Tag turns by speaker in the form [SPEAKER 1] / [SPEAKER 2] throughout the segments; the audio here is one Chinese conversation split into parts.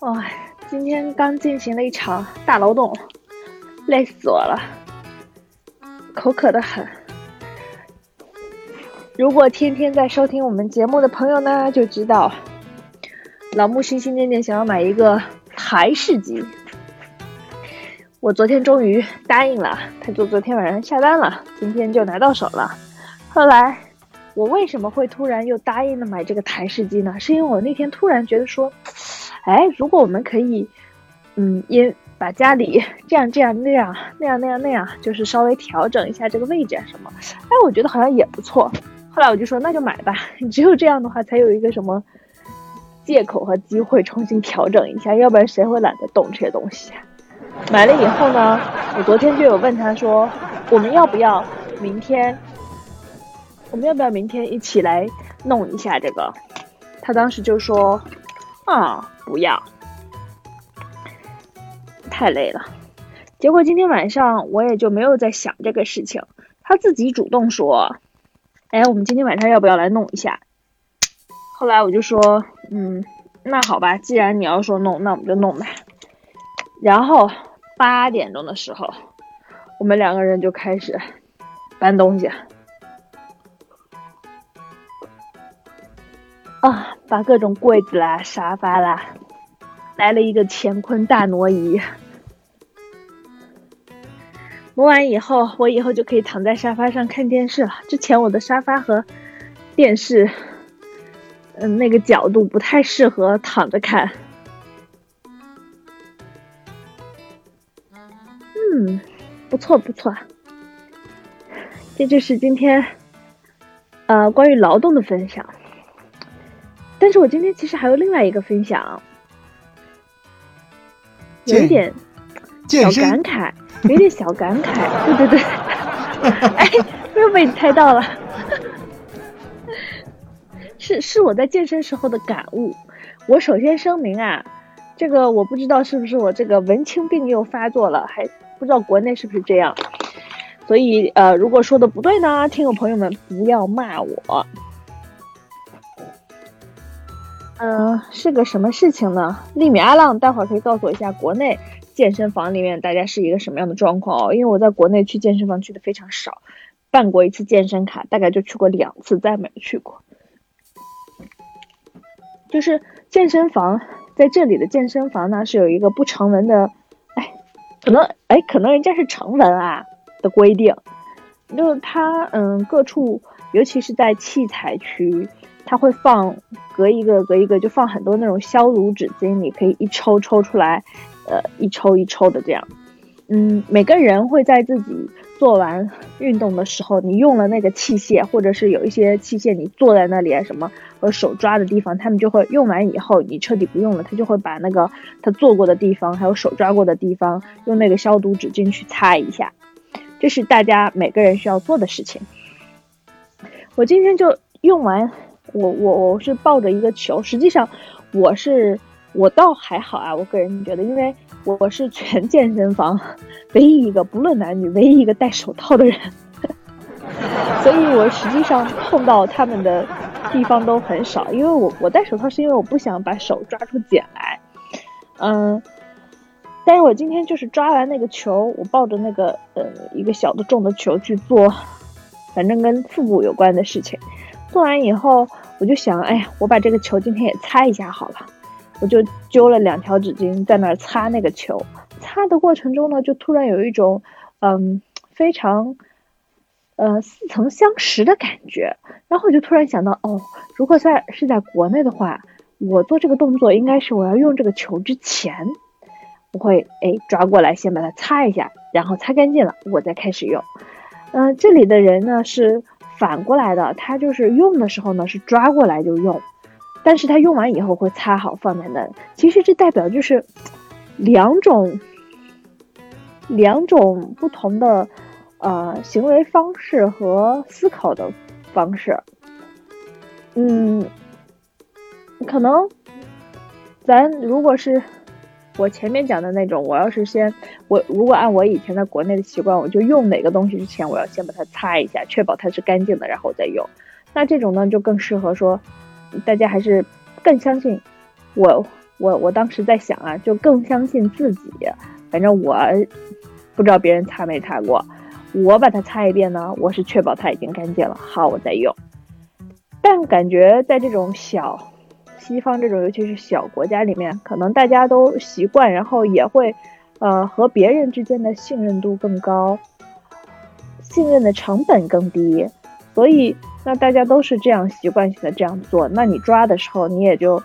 [SPEAKER 1] 哎，今天刚进行了一场大劳动，累死我了，口渴的很。如果天天在收听我们节目的朋友呢，就知道老木心心念念想要买一个台式机。我昨天终于答应了，他就昨天晚上下单了，今天就拿到手了。后来我为什么会突然又答应了买这个台式机呢？是因为我那天突然觉得说，哎，如果我们可以，嗯，因把家里这样这样那样那样那样那样，就是稍微调整一下这个位置啊什么，哎，我觉得好像也不错。后来我就说那就买吧，只有这样的话才有一个什么借口和机会重新调整一下，要不然谁会懒得动这些东西？买了以后呢，我昨天就有问他说，我们要不要明天，我们要不要明天一起来弄一下这个？他当时就说啊不要，太累了。结果今天晚上我也就没有在想这个事情，他自己主动说。哎，我们今天晚上要不要来弄一下？后来我就说，嗯，那好吧，既然你要说弄，那我们就弄呗。然后八点钟的时候，我们两个人就开始搬东西，啊，把各种柜子啦、沙发啦，来了一个乾坤大挪移。挪完以后，我以后就可以躺在沙发上看电视了。之前我的沙发和电视，嗯，那个角度不太适合躺着看。嗯，不错不错。这就是今天，呃，关于劳动的分享。但是我今天其实还有另外一个分享，有一点小感慨。有点小感慨，对对对，哎，又被你猜到了，是是我在健身时候的感悟。我首先声明啊，这个我不知道是不是我这个文青病又发作了，还不知道国内是不是这样。所以呃，如果说的不对呢，听友朋友们不要骂我。嗯，是个什么事情呢？利米阿浪，待会儿可以告诉我一下国内。健身房里面大家是一个什么样的状况哦？因为我在国内去健身房去的非常少，办过一次健身卡，大概就去过两次，再没有去过。就是健身房在这里的健身房呢，是有一个不成文的，哎，可能哎，可能人家是成文啊的规定，就是它嗯各处，尤其是在器材区，它会放隔一个隔一个，就放很多那种消毒纸巾，你可以一抽抽出来。呃，一抽一抽的这样，嗯，每个人会在自己做完运动的时候，你用了那个器械，或者是有一些器械你坐在那里啊什么，或者手抓的地方，他们就会用完以后，你彻底不用了，他就会把那个他做过的地方，还有手抓过的地方，用那个消毒纸巾去擦一下，这是大家每个人需要做的事情。我今天就用完，我我我是抱着一个球，实际上我是。我倒还好啊，我个人觉得，因为我是全健身房唯一一个不论男女唯一一个戴手套的人，所以我实际上碰到他们的地方都很少。因为我我戴手套是因为我不想把手抓出茧来，嗯，但是我今天就是抓完那个球，我抱着那个呃一个小的重的球去做，反正跟腹部有关的事情，做完以后我就想，哎呀，我把这个球今天也擦一下好了。我就揪了两条纸巾在那儿擦那个球，擦的过程中呢，就突然有一种，嗯，非常，呃，似曾相识的感觉。然后我就突然想到，哦，如果在是在国内的话，我做这个动作应该是我要用这个球之前，我会哎抓过来先把它擦一下，然后擦干净了，我再开始用。嗯，这里的人呢是反过来的，他就是用的时候呢是抓过来就用。但是他用完以后会擦好放在那，其实这代表就是两种两种不同的呃行为方式和思考的方式。嗯，可能咱如果是我前面讲的那种，我要是先我如果按我以前在国内的习惯，我就用哪个东西之前，我要先把它擦一下，确保它是干净的，然后再用。那这种呢，就更适合说。大家还是更相信我我我当时在想啊，就更相信自己。反正我不知道别人擦没擦过，我把它擦一遍呢，我是确保它已经干净了，好我再用。但感觉在这种小西方这种，尤其是小国家里面，可能大家都习惯，然后也会呃和别人之间的信任度更高，信任的成本更低，所以那大家都是这样习惯性的这样做，那你抓的时候你也就。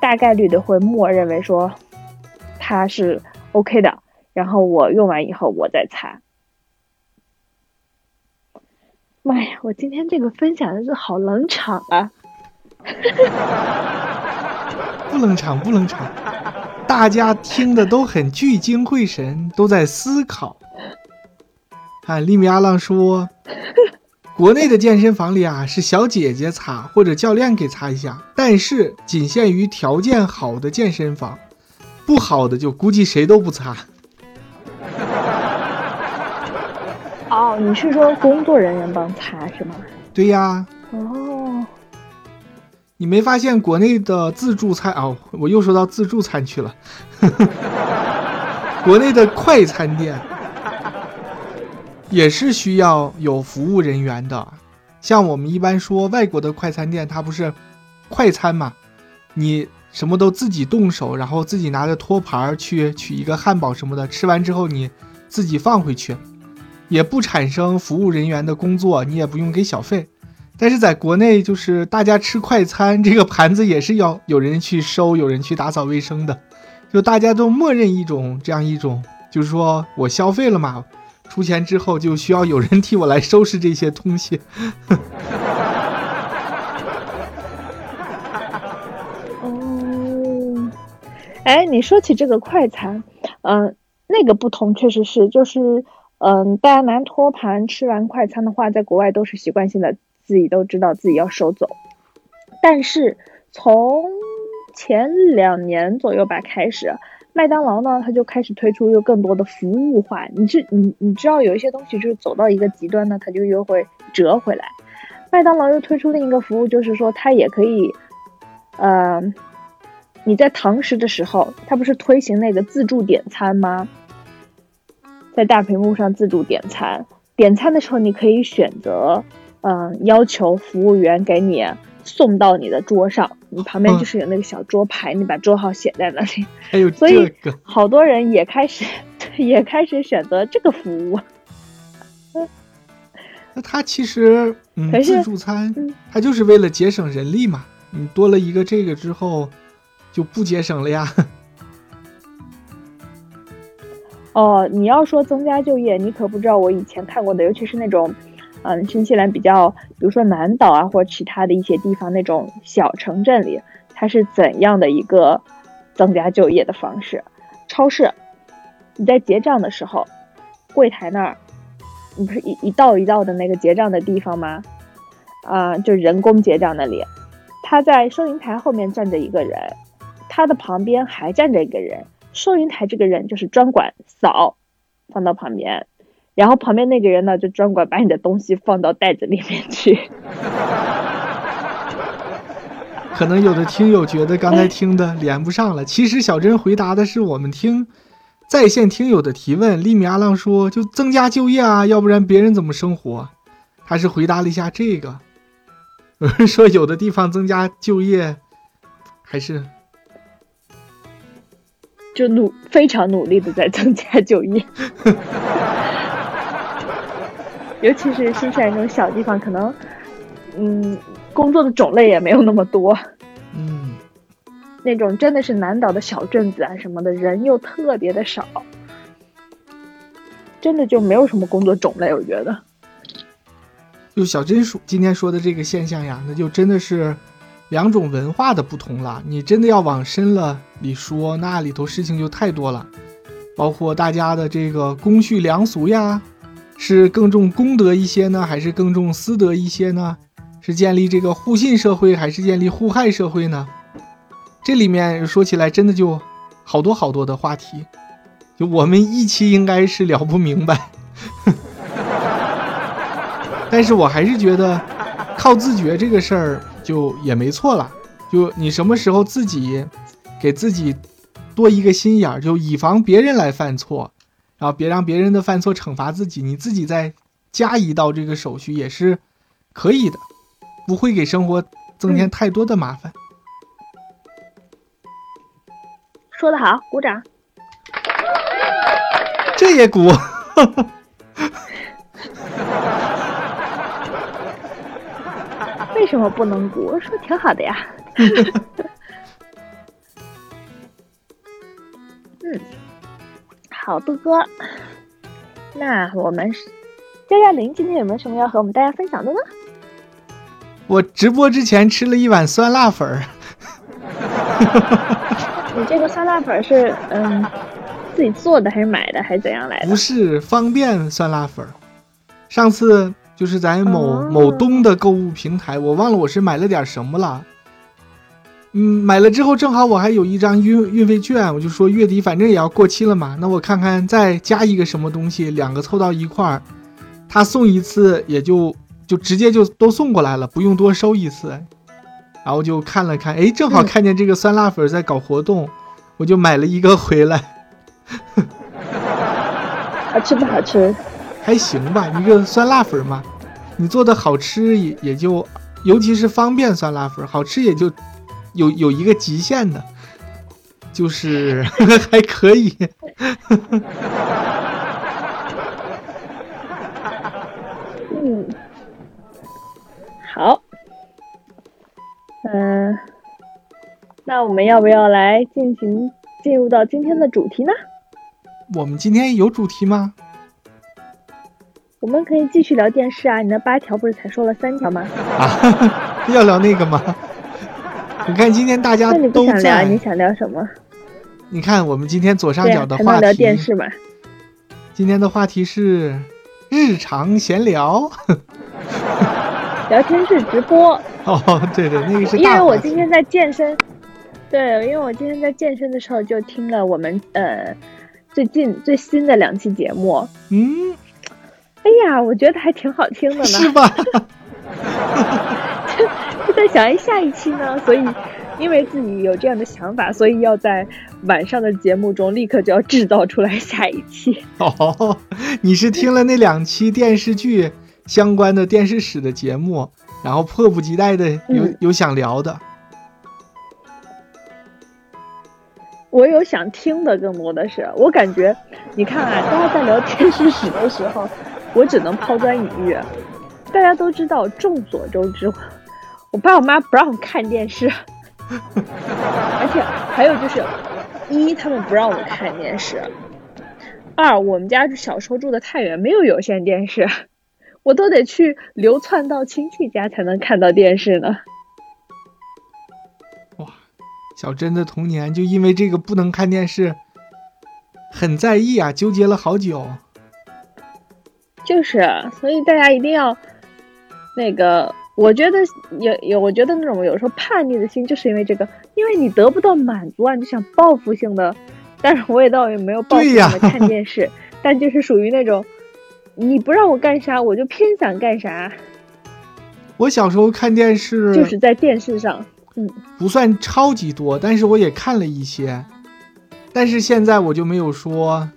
[SPEAKER 1] 大概率的会默认为说它是 OK 的，然后我用完以后我再擦。妈呀，我今天这个分享的是好冷场啊！
[SPEAKER 2] 不冷场，不冷场，大家听的都很聚精会神，都在思考。啊，利米阿浪说。国内的健身房里啊，是小姐姐擦或者教练给擦一下，但是仅限于条件好的健身房，不好的就估计谁都不擦。
[SPEAKER 1] 哦，你是说工作人员帮擦是吗？
[SPEAKER 2] 对呀。
[SPEAKER 1] 哦。
[SPEAKER 2] 你没发现国内的自助餐哦？我又说到自助餐去了。国内的快餐店。也是需要有服务人员的，像我们一般说外国的快餐店，它不是快餐嘛？你什么都自己动手，然后自己拿着托盘去取一个汉堡什么的，吃完之后你自己放回去，也不产生服务人员的工作，你也不用给小费。但是在国内，就是大家吃快餐，这个盘子也是要有人去收，有人去打扫卫生的，就大家都默认一种这样一种，就是说我消费了嘛。出钱之后就需要有人替我来收拾这些东西。
[SPEAKER 1] 哦，哎，你说起这个快餐，嗯，那个不同确实是，就是，嗯，大家拿托盘吃完快餐的话，在国外都是习惯性的，自己都知道自己要收走。但是从前两年左右吧开始。麦当劳呢，它就开始推出又更多的服务化。你知你你知道有一些东西就是走到一个极端呢，它就又会折回来。麦当劳又推出另一个服务，就是说它也可以，呃，你在堂食的时候，它不是推行那个自助点餐吗？在大屏幕上自助点餐，点餐的时候你可以选择，嗯，要求服务员给你。送到你的桌上，你旁边就是有那个小桌牌，你把桌号写在那里。
[SPEAKER 2] 还有
[SPEAKER 1] 所以好多人也开始 也开始选择这个服务。
[SPEAKER 2] 那他其实，嗯，自助餐，他就是为了节省人力嘛。你多了一个这个之后，就不节省了呀。
[SPEAKER 1] 哦，你要说增加就业，你可不知道我以前看过的，尤其是那种。嗯，新西兰比较，比如说南岛啊，或者其他的一些地方那种小城镇里，它是怎样的一个增加就业的方式？超市，你在结账的时候，柜台那儿，你不是一一道一道的那个结账的地方吗？啊，就人工结账那里，他在收银台后面站着一个人，他的旁边还站着一个人，收银台这个人就是专管扫，放到旁边。然后旁边那个人呢，就专管把你的东西放到袋子里面去。
[SPEAKER 2] 可能有的听友觉得刚才听的连不上了，其实小珍回答的是我们听在线听友的提问。利米阿浪说：“就增加就业啊，要不然别人怎么生活？”他是回答了一下这个。有 人说有的地方增加就业，还是
[SPEAKER 1] 就努非常努力的在增加就业。尤其是新西兰这种小地方，可能，嗯，工作的种类也没有那么多。
[SPEAKER 2] 嗯，
[SPEAKER 1] 那种真的是南岛的小镇子啊什么的，人又特别的少，真的就没有什么工作种类。我觉得，
[SPEAKER 2] 就小珍说今天说的这个现象呀，那就真的是两种文化的不同了。你真的要往深了里说，那里头事情就太多了，包括大家的这个公序良俗呀。是更重公德一些呢，还是更重私德一些呢？是建立这个互信社会，还是建立互害社会呢？这里面说起来真的就好多好多的话题，就我们一期应该是聊不明白。但是我还是觉得靠自觉这个事儿就也没错了。就你什么时候自己给自己多一个心眼儿，就以防别人来犯错，然后别让别人的犯错惩罚自己，你自己再加一道这个手续也是可以的，不会给生活增添太多的麻烦。
[SPEAKER 1] 说得好，鼓掌。
[SPEAKER 2] 这也鼓。
[SPEAKER 1] 为什么不能鼓？说挺好的呀。嗯，好的哥。那我们佳佳玲今天有没有什么要和我们大家分享的呢？
[SPEAKER 2] 我直播之前吃了一碗酸辣粉儿。
[SPEAKER 1] 你这个酸辣粉是嗯自己做的还是买的还是怎样来的？
[SPEAKER 2] 不是方便酸辣粉儿。上次就是在某、
[SPEAKER 1] 哦
[SPEAKER 2] 某东的购物平台，我忘了我是买了点什么了。嗯，买了之后正好我还有一张运运费券，我就说月底反正也要过期了嘛，那我看看再加一个什么东西，两个凑到一块儿，他送一次也就就直接就都送过来了，不用多收一次。然后就看了看，哎，正好
[SPEAKER 1] 嗯
[SPEAKER 2] 看见这个酸辣粉在搞活动，我就买了一个回来。
[SPEAKER 1] 好吃不好吃？
[SPEAKER 2] 还行吧，一个酸辣粉嘛，你做的好吃也也就，尤其是方便酸辣粉，好吃也就有有一个极限的，就是 还可以。
[SPEAKER 1] 嗯，好。嗯、那我们要不要来进行进入到今天的主题呢？
[SPEAKER 2] 我们今天有主题吗？
[SPEAKER 1] 我们可以继续聊电视啊，你那八条不是才说了三条吗？
[SPEAKER 2] 啊，要聊那个吗？我看今天大家都
[SPEAKER 1] 想聊，
[SPEAKER 2] 在，
[SPEAKER 1] 你想聊什么？
[SPEAKER 2] 你看我们今天左上角的话
[SPEAKER 1] 还能聊电
[SPEAKER 2] 题，
[SPEAKER 1] 视嘛？
[SPEAKER 2] 今天的话题是日常闲聊。
[SPEAKER 1] 聊天室直播，
[SPEAKER 2] 哦，对对，那个是
[SPEAKER 1] 因为我今天在健身，对，因为我今天在健身的时候就听了我们呃最近最新的两期节目，
[SPEAKER 2] 嗯，
[SPEAKER 1] 哎呀，我觉得还挺好听的呢。
[SPEAKER 2] 是吧？
[SPEAKER 1] 就 在想，哎，下一期呢？所以因为自己有这样的想法，所以要在晚上的节目中立刻就要制造出来下一期。
[SPEAKER 2] 哦，你是听了那两期电视剧相关的电视史的节目，然后迫不及待的有、
[SPEAKER 1] 嗯
[SPEAKER 2] 有想聊的。
[SPEAKER 1] 我有想听的，更多的是我感觉，你看啊，大家在聊电视史的时候，我只能抛砖引玉。大家都知道，众所周知，我爸我妈不让我看电视，而且还有就是，一他们不让我看电视，二我们家小时候住的太远，没有有线电视，我都得去流窜到亲戚家才能看到电视呢。
[SPEAKER 2] 哇小珍的童年就因为这个不能看电视，很在意啊，纠结了好久。
[SPEAKER 1] 就是，所以大家一定要那个，我觉得有有，我觉得那种有时候叛逆的心，就是因为这个，因为你得不到满足啊，你就想报复性的，但是我也倒也没有报复性的看电视，但就是属于那种你不让我干啥，我就偏想干啥，
[SPEAKER 2] 我小时候看电视
[SPEAKER 1] 就是在电视上，嗯
[SPEAKER 2] 不算超级多，但是我也看了一些。但是现在我就没有说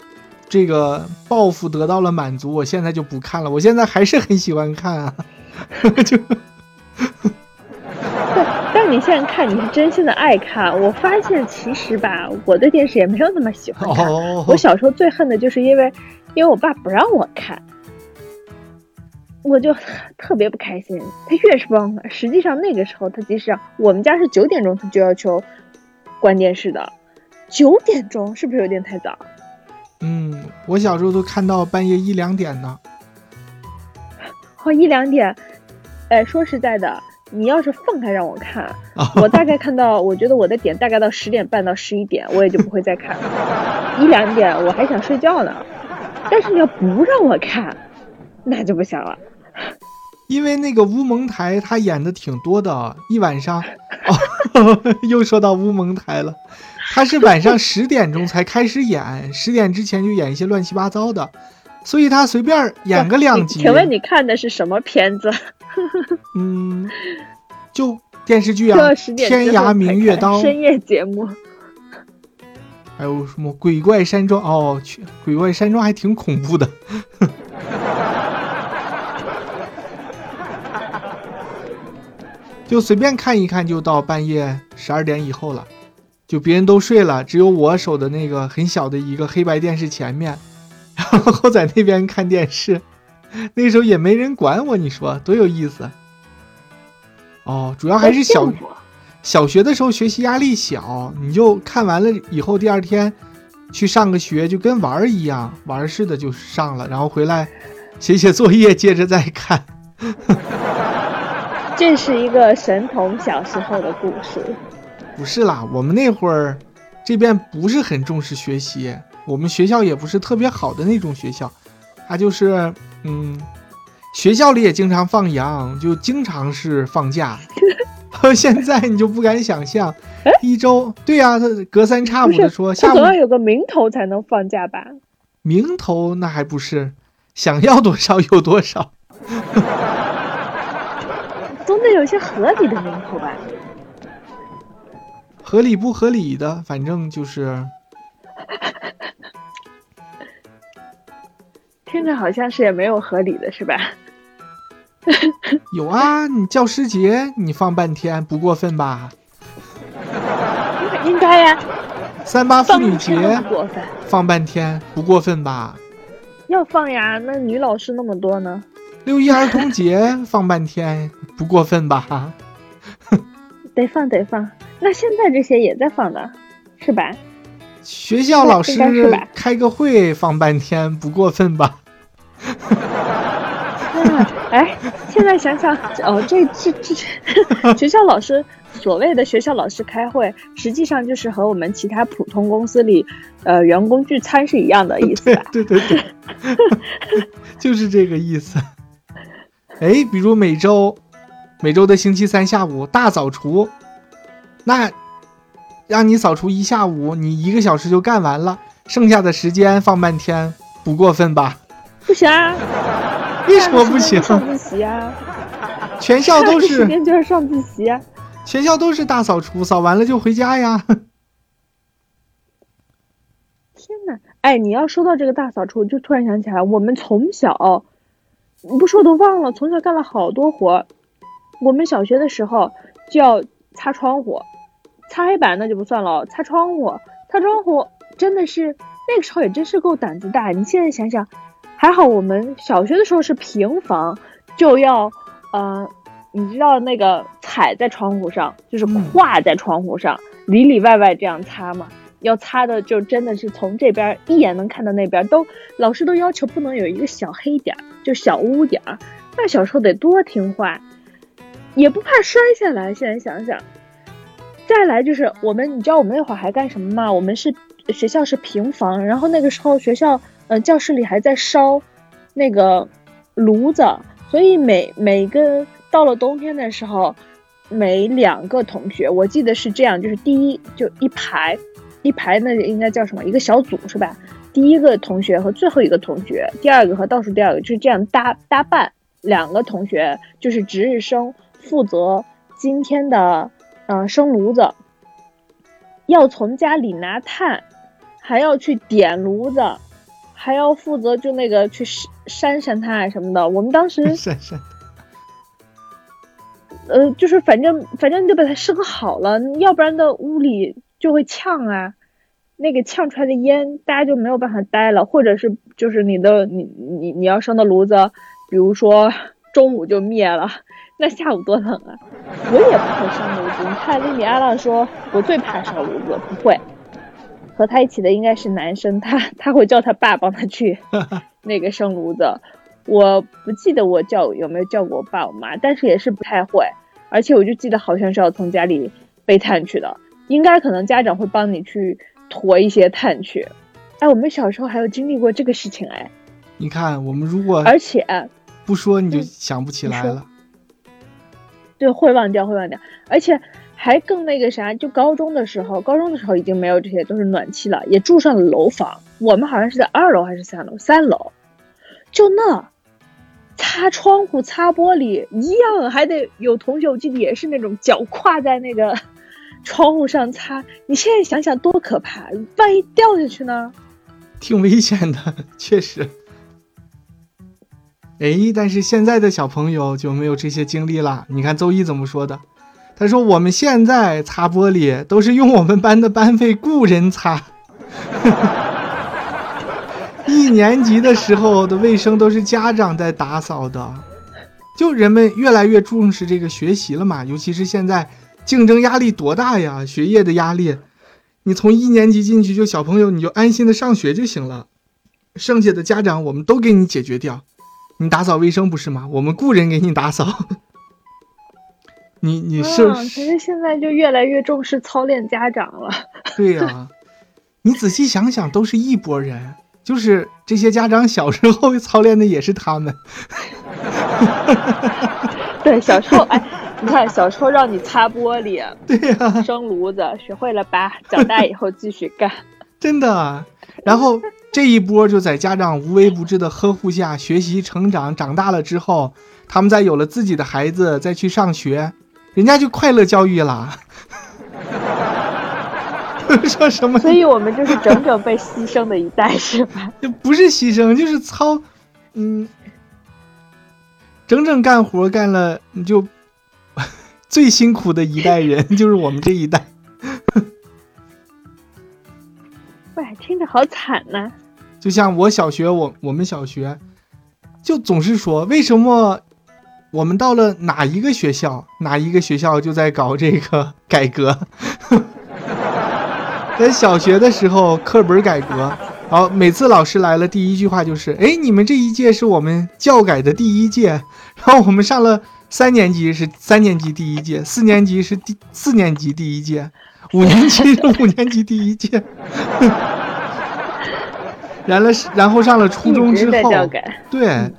[SPEAKER 2] 这个报复得到了满足，我现在就不看了。我现在还是很喜欢看啊，就
[SPEAKER 1] 对，但你现在看你是真心的爱看，我发现其实吧，我对电视也没有那么喜欢看。
[SPEAKER 2] 哦，
[SPEAKER 1] 我小时候最恨的就是因为，因为我爸不让我看，我就特别不开心。他越是不让我看，实际上那个时候他即使我们家是九点钟他就要求关电视的，九点钟是不是有点太早？
[SPEAKER 2] 嗯，我小时候都看到半夜一两点呢。
[SPEAKER 1] 哦，一两点，哎，说实在的，你要是放开让我看，
[SPEAKER 2] 啊
[SPEAKER 1] 我大概看到，我觉得我的点大概到十点半到十一点，我也就不会再看了。一两点我还想睡觉呢，但是你要不让我看，那就不行了。
[SPEAKER 2] 因为那个乌蒙台他演的挺多的，一晚上 哦，又说到乌蒙台了，他是晚上十点钟才开始演，十点之前就演一些乱七八糟的，所以他随便演个两集。
[SPEAKER 1] 请问你看的是什么片子？
[SPEAKER 2] 嗯，就电视剧啊，《天涯明月刀》
[SPEAKER 1] 深夜节目。
[SPEAKER 2] 还有什么鬼怪山庄？哦，去鬼怪山庄还挺恐怖的。就随便看一看，就到半夜十二点以后了，就别人都睡了，只有我守的那个很小的一个黑白电视前面，然后在那边看电视。那时候也没人管我，你说多有意思？哦，主要还是小小学的时候学习压力小，你就看完了以后，第二天去上个学就跟玩儿一样，玩儿似的就上了，然后回来写写作业，接着再看。
[SPEAKER 1] 这是一个神童小时候的故事。
[SPEAKER 2] 不是啦，我们那会儿这边不是很重视学习，我们学校也不是特别好的那种学校，它就是嗯，学校里也经常放羊，就经常是放假。现在你就不敢想象，一周对呀，他隔三差五的说，下午
[SPEAKER 1] 总要有个名头才能放假吧？
[SPEAKER 2] 名头那还不是想要多少有多少。
[SPEAKER 1] 总得有些合理的名头吧？
[SPEAKER 2] 合理不合理的，反正就是，
[SPEAKER 1] 听着好像是也没有合理的，是吧？
[SPEAKER 2] 有啊，你教师节你放半天不过分吧？
[SPEAKER 1] 应该呀。
[SPEAKER 2] 三八妇女节
[SPEAKER 1] 过分，
[SPEAKER 2] 放半天不过分吧？
[SPEAKER 1] 要放呀，那女老师那么多呢。
[SPEAKER 2] 六一儿童节放半天不过分吧？
[SPEAKER 1] 得放得放，那现在这些也在放呢，是吧？
[SPEAKER 2] 学校老师开个会放半天不过分吧？
[SPEAKER 1] 哎，现在想想，哦，这这这 学校老师所谓的学校老师开会，实际上就是和我们其他普通公司里呃员工聚餐是一样的意思吧？
[SPEAKER 2] 对 对对，就是这个意思。哎，比如每周，每周的星期三下午大扫除，那让你扫除一下午，你一个小时就干完了，剩下的时间放半天，不过分吧？
[SPEAKER 1] 不行啊！
[SPEAKER 2] 为什么不行？
[SPEAKER 1] 上自习啊！
[SPEAKER 2] 全校都是
[SPEAKER 1] 时间就是上自习啊！
[SPEAKER 2] 全校都是大扫除，扫完了就回家呀！
[SPEAKER 1] 天哪！哎，你要说到这个大扫除，就突然想起来，我们从小。你不说我都忘了，从小干了好多活。我们小学的时候就要擦窗户，擦黑板那就不算了，擦窗户，擦窗户真的是那个时候也真是够胆子大。你现在想想，还好我们小学的时候是平房，就要，呃，你知道那个踩在窗户上，就是跨在窗户上，里里外外这样擦嘛？要擦的就真的是从这边一眼能看到那边，都老师都要求不能有一个小黑点儿，就小污点儿。那小时候得多听话，也不怕摔下来。现在想想，再来就是我们，你知道我们那会儿还干什么吗？我们是学校是平房，然后那个时候学校呃教室里还在烧那个炉子，所以每每个到了冬天的时候，每两个同学，我记得是这样，就是第一就一排。一排那应该叫什么？一个小组是吧？第一个同学和最后一个同学，第二个和倒数第二个就是这样搭搭伴。两个同学就是值日生，负责今天的嗯生炉子，要从家里拿炭，还要去点炉子，还要负责就那个去扇扇它什么的。我们当时
[SPEAKER 2] 扇扇，
[SPEAKER 1] 呃，就是反正反正你得把它生好了，要不然的屋里。就会呛啊，那个呛出来的烟，大家就没有办法待了，或者是就是你的你你你要生的炉子，比如说中午就灭了，那下午多冷啊！我也不会生炉子，你看丽米阿浪说，我最怕烧炉子，不会。和他一起的应该是男生，他他会叫他爸帮他去 那个生炉子，我不记得我叫有没有叫过我爸我妈，但是也是不太会，而且我就记得好像是要从家里背炭去的。应该可能家长会帮你去驮一些炭去，哎，我们小时候还有经历过这个事情哎。
[SPEAKER 2] 你看，我们如果
[SPEAKER 1] 而且
[SPEAKER 2] 不说你就想不起来了。
[SPEAKER 1] 对，会忘掉，会忘掉，而且还更那个啥，就高中的时候，高中的时候已经没有这些，都是暖气了，也住上了楼房。我们好像是在二楼还是三楼？三楼，就那擦窗户、擦玻璃一样，还得有同学，我记得也是那种脚跨在那个。窗户上擦，你现在想想多可怕！万一掉下去呢？
[SPEAKER 2] 挺危险的，确实。哎，但是现在的小朋友就没有这些经历了。你看周一怎么说的？他说：“我们现在擦玻璃都是用我们班的班费雇人擦。一年级的时候的卫生都是家长在打扫的。就人们越来越重视这个学习了嘛，尤其是现在竞争压力多大呀，学业的压力。”你从一年级进去就小朋友，你就安心的上学就行了，剩下的家长我们都给你解决掉，你打扫卫生不是吗？我们雇人给你打扫。你你是？
[SPEAKER 1] 其实现在就越来越重视操练家长了。
[SPEAKER 2] 对呀，你仔细想想，都是一拨人，就是这些家长小时候操练的也是他们。
[SPEAKER 1] 对，小时候哎。你看，小时候让你擦玻璃，
[SPEAKER 2] 对呀，
[SPEAKER 1] 生炉子，学会了吧？长大以后继续干，
[SPEAKER 2] 真的。然后这一波就在家长无微不至的呵护下学习成长，长大了之后，他们再有了自己的孩子，再去上学，人家就快乐教育了。说什么？
[SPEAKER 1] 所以我们就是整整被牺牲的一代，是吧？
[SPEAKER 2] 就不是牺牲，就是操，嗯，整整干活干了，你就。最辛苦的一代人就是我们这一代。
[SPEAKER 1] 喂，听着好惨呐！
[SPEAKER 2] 就像我小学，我我们小学就总是说，为什么我们到了哪一个学校，哪一个学校就在搞这个改革？在小学的时候，课本改革，然后每次老师来了，第一句话就是：“哎，你们这一届是我们教改的第一届。”然后我们上了。三年级是三年级第一届，四年级是第四年级第一届，五年级是 五年级第一届。然了，然后上了初中之后，对，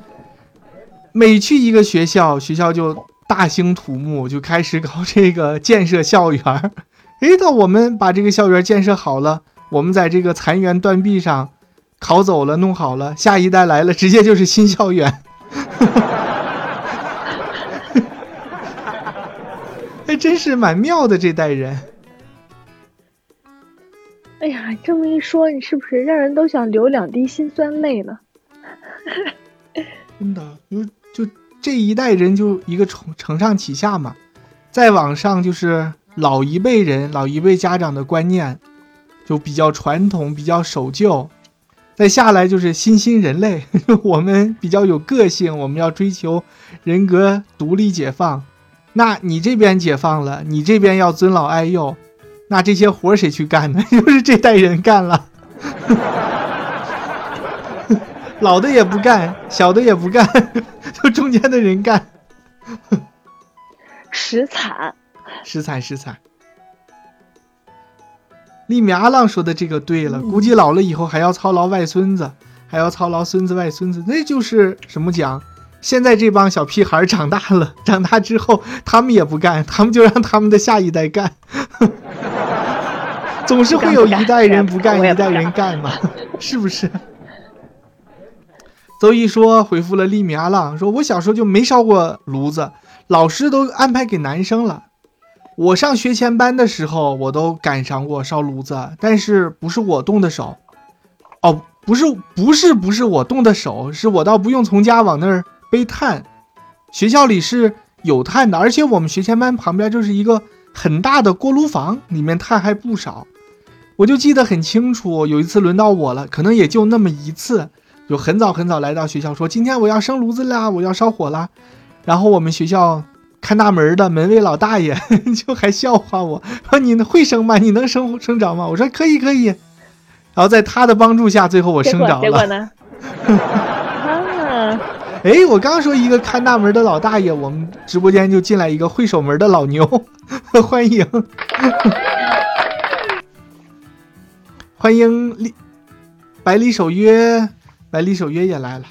[SPEAKER 2] 每去一个学校，学校就大兴土木，就开始搞这个建设校园。哎，到我们把这个校园建设好了，我们在这个残垣断壁上考走了，弄好了，下一代来了，直接就是新校园。真是蛮妙的这代人。
[SPEAKER 1] 哎呀，这么一说，你是不是让人都想流两滴辛酸泪呢？
[SPEAKER 2] 真的，就就这一代人就一个承承上启下嘛。再往上就是老一辈人、老一辈家长的观念，就比较传统、比较守旧。再下来就是新兴人类，我们比较有个性，我们要追求人格独立、解放。那你这边解放了，你这边要尊老爱幼，那这些活谁去干呢？又是这代人干了，老的也不干，小的也不干，就中间的人干，
[SPEAKER 1] 实惨，
[SPEAKER 2] 实惨，实惨。利米阿浪说的这个对了，估计老了以后还要操劳外孙子，还要操劳孙子外孙子，那就是什么讲？现在这帮小屁孩长大了，长大之后他们也不干，他们就让他们的下一代干。总是会有一代人不干，一代人干嘛？是不是？邹毅说回复了利米阿浪，说我小时候就没烧过炉子，老师都安排给男生了。我上学前班的时候，我都赶上过烧炉子，但是不是我动的手。哦，不是，不是，不是我动的手，是我倒不用从家往那儿。背炭，学校里是有炭的，而且我们学前班旁边就是一个很大的锅炉房，里面炭还不少。我就记得很清楚，有一次轮到我了，可能也就那么一次，就很早很早来到学校，说今天我要生炉子啦，我要烧火啦。然后我们学校看大门的门卫老大爷 就还笑话我说：“你会生吗？你能生生着吗？”我说：“可以，可以。”然后在他的帮助下，最后我生着了。
[SPEAKER 1] 结果呢？
[SPEAKER 2] 哎，我刚说一个看大门的老大爷，我们直播间就进来一个会守门的老牛，欢迎，欢迎李百里守约，百里守约也来了，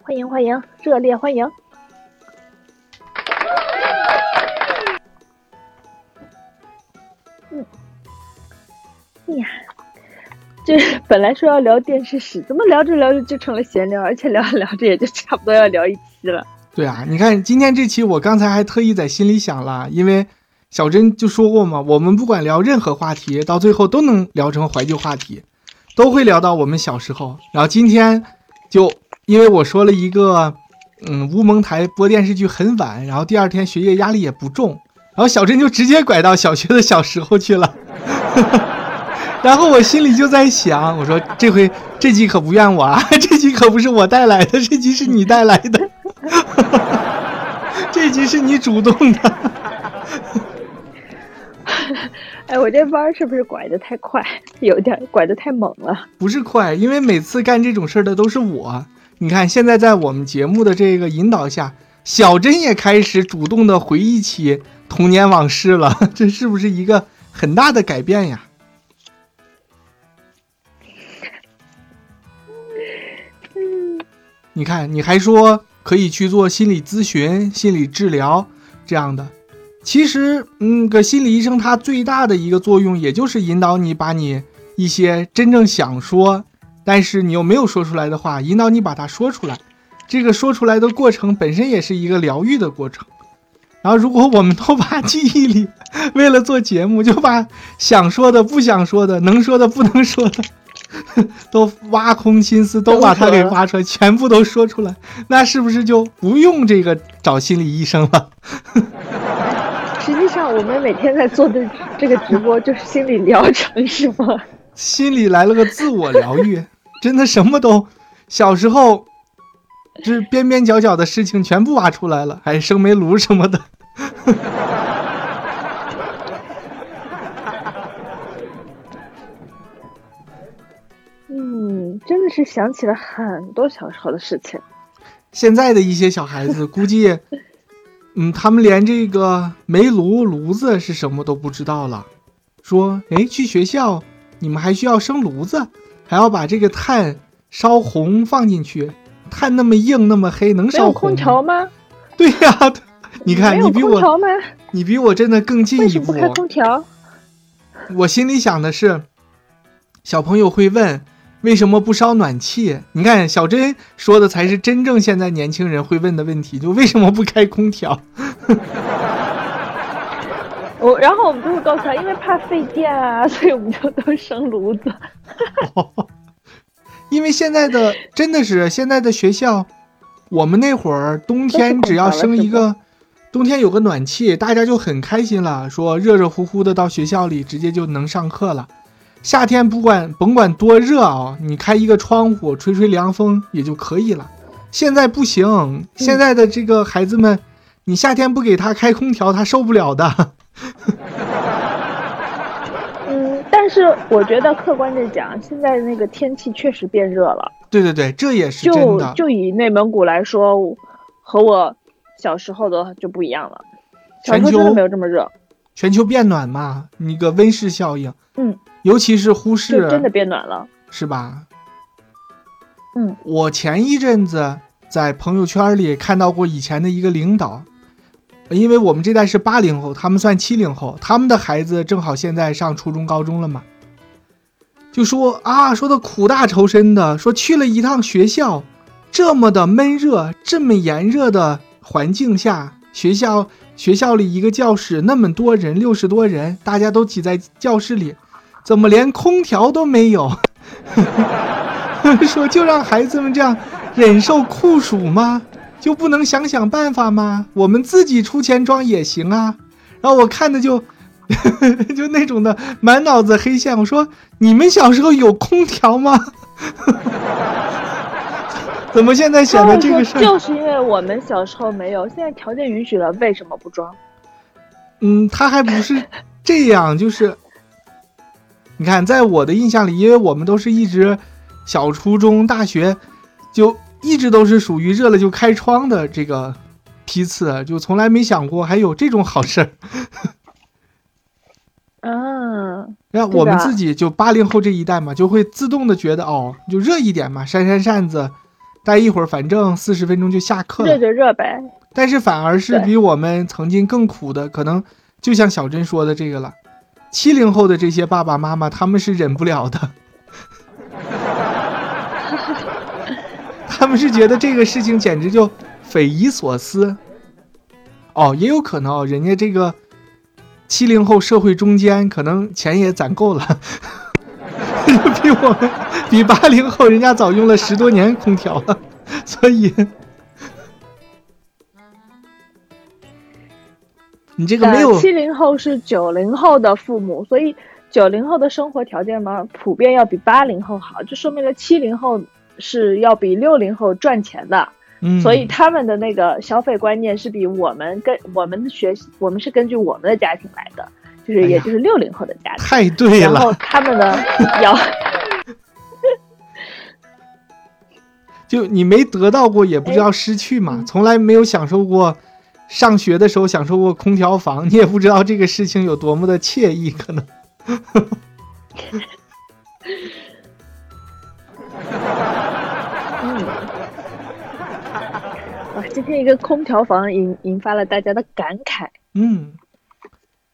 [SPEAKER 1] 欢迎欢迎，热烈欢迎，嗯，呀。就是本来说要聊电视史，怎么聊着聊着就成了闲聊，而且聊着聊着也就差不多要聊一期了。
[SPEAKER 2] 对啊，你看今天这期我刚才还特意在心里想了，因为小珍就说过嘛，我们不管聊任何话题，到最后都能聊成怀旧话题，都会聊到我们小时候。然后今天就因为我说了一个，嗯，乌蒙台播电视剧很晚，然后第二天学业压力也不重，然后小珍就直接拐到小学的小时候去了。然后我心里就在想，我说这回这集可不怨我啊，这集可不是我带来的，这集是你带来的，这集是你主动的。
[SPEAKER 1] 哎，我这弯是不是拐的太快，有点拐的太猛了？
[SPEAKER 2] 不是快，因为每次干这种事儿的都是我。你看，现在在我们节目的这个引导下，小珍也开始主动的回忆起童年往事了，这是不是一个很大的改变呀？你看，你还说可以去做心理咨询、心理治疗这样的，其实，嗯，个心理医生他最大的一个作用，也就是引导你把你一些真正想说，但是你又没有说出来的话，引导你把它说出来。这个说出来的过程本身也是一个疗愈的过程。然后，如果我们都把记忆里为了做节目，就把想说的、不想说的、能说的、不能说的。都挖空心思，都把它给挖出来，全部都说出来，那是不是就不用这个找心理医生了？
[SPEAKER 1] 实际上，我们每天在做的这个直播就是心理疗程，是吗？
[SPEAKER 2] 心里来了个自我疗愈，真的什么都，小时候，这边边角角的事情全部挖出来了，还生煤炉什么的。
[SPEAKER 1] 嗯真的是想起了很多小时候的事情。
[SPEAKER 2] 现在的一些小孩子估计，嗯，他们连这个煤炉炉子是什么都不知道了。说，哎，去学校你们还需要生炉子，还要把这个炭烧红放进去。炭那么硬那么黑，能烧红？
[SPEAKER 1] 空调吗？
[SPEAKER 2] 对呀，你看你比我，你比我真的更进一步。
[SPEAKER 1] 开空调？
[SPEAKER 2] 我心里想的是，小朋友会问。为什么不烧暖气？你看小珍说的才是真正现在年轻人会问的问题，就为什么不开空调？
[SPEAKER 1] 我然后我们就会告诉他，因为怕费电啊，所以我们就都生炉子。
[SPEAKER 2] 因为现在的真的是现在的学校，我们那会儿冬天只要生一个，冬天有个暖气，大家就很开心了，说热热乎乎的到学校里直接就能上课了。夏天不管甭管多热啊，你开一个窗户吹吹凉风也就可以了。现在不行，现在的这个孩子们，你夏天不给他开空调，他受不了的。
[SPEAKER 1] 嗯，但是我觉得客观的讲，现在那个天气确实变热了。
[SPEAKER 2] 对对对，这也是真
[SPEAKER 1] 的。就就以内蒙古来说，和我小时候的就不一样了。小时候真的没有这么热。
[SPEAKER 2] 全球变暖嘛，一个温室效应。
[SPEAKER 1] 嗯。
[SPEAKER 2] 尤其是忽视，
[SPEAKER 1] 真的变暖了，
[SPEAKER 2] 是吧？
[SPEAKER 1] 嗯，
[SPEAKER 2] 我前一阵子在朋友圈里看到过以前的一个领导，因为我们这代是八零后，他们算七零后，他们的孩子正好现在上初中、高中了嘛，就说啊，说的苦大仇深的，说去了一趟学校，这么的闷热，这么炎热的环境下，学校学校里一个教室那么多人，六十多人，大家都挤在教室里。怎么连空调都没有？说就让孩子们这样忍受酷暑吗？就不能想想办法吗？我们自己出钱装也行啊。然后我看的就 就那种的满脑子黑线。我说你们小时候有空调吗？怎么现在显得这个事儿？
[SPEAKER 1] 就是因为我们小时候没有，现在条件允许了，为什么不装？
[SPEAKER 2] 嗯，他还不是这样，就是。你看，在我的印象里，因为我们都是一直小初中、大学，就一直都是属于热了就开窗的这个批次，就从来没想过还有这种好事儿。
[SPEAKER 1] 嗯，
[SPEAKER 2] 那我们自己就八零后这一代嘛，就会自动的觉得哦，就热一点嘛，扇扇扇子，待一会儿，反正四十分钟就下课了，
[SPEAKER 1] 热就热呗。
[SPEAKER 2] 但是反而是比我们曾经更苦的，可能就像小珍说的这个了。七零后的这些爸爸妈妈，他们是忍不了的，他们是觉得这个事情简直就匪夷所思。哦，也有可能，人家这个七零后社会中间，可能钱也攒够了，比我们比八零后人家早用了十多年空调了，所以你这个没有
[SPEAKER 1] 七零后是九零后的父母，所以九零后的生活条件嘛，普遍要比八零后好，就说明了七零后是要比六零后赚钱的。
[SPEAKER 2] 嗯，
[SPEAKER 1] 所以他们的那个消费观念是比我们跟我们的学习，我们是根据我们的家庭来的，就是也就是六零后的家庭。
[SPEAKER 2] 太对了
[SPEAKER 1] 然后
[SPEAKER 2] 了，
[SPEAKER 1] 他们呢 要
[SPEAKER 2] 就你没得到过，也不知道失去嘛，从来没有享受过。上学的时候享受过空调房，你也不知道这个事情有多么的惬意，可能。
[SPEAKER 1] 嗯，哇，今天一个空调房引引发了大家的感慨。
[SPEAKER 2] 嗯，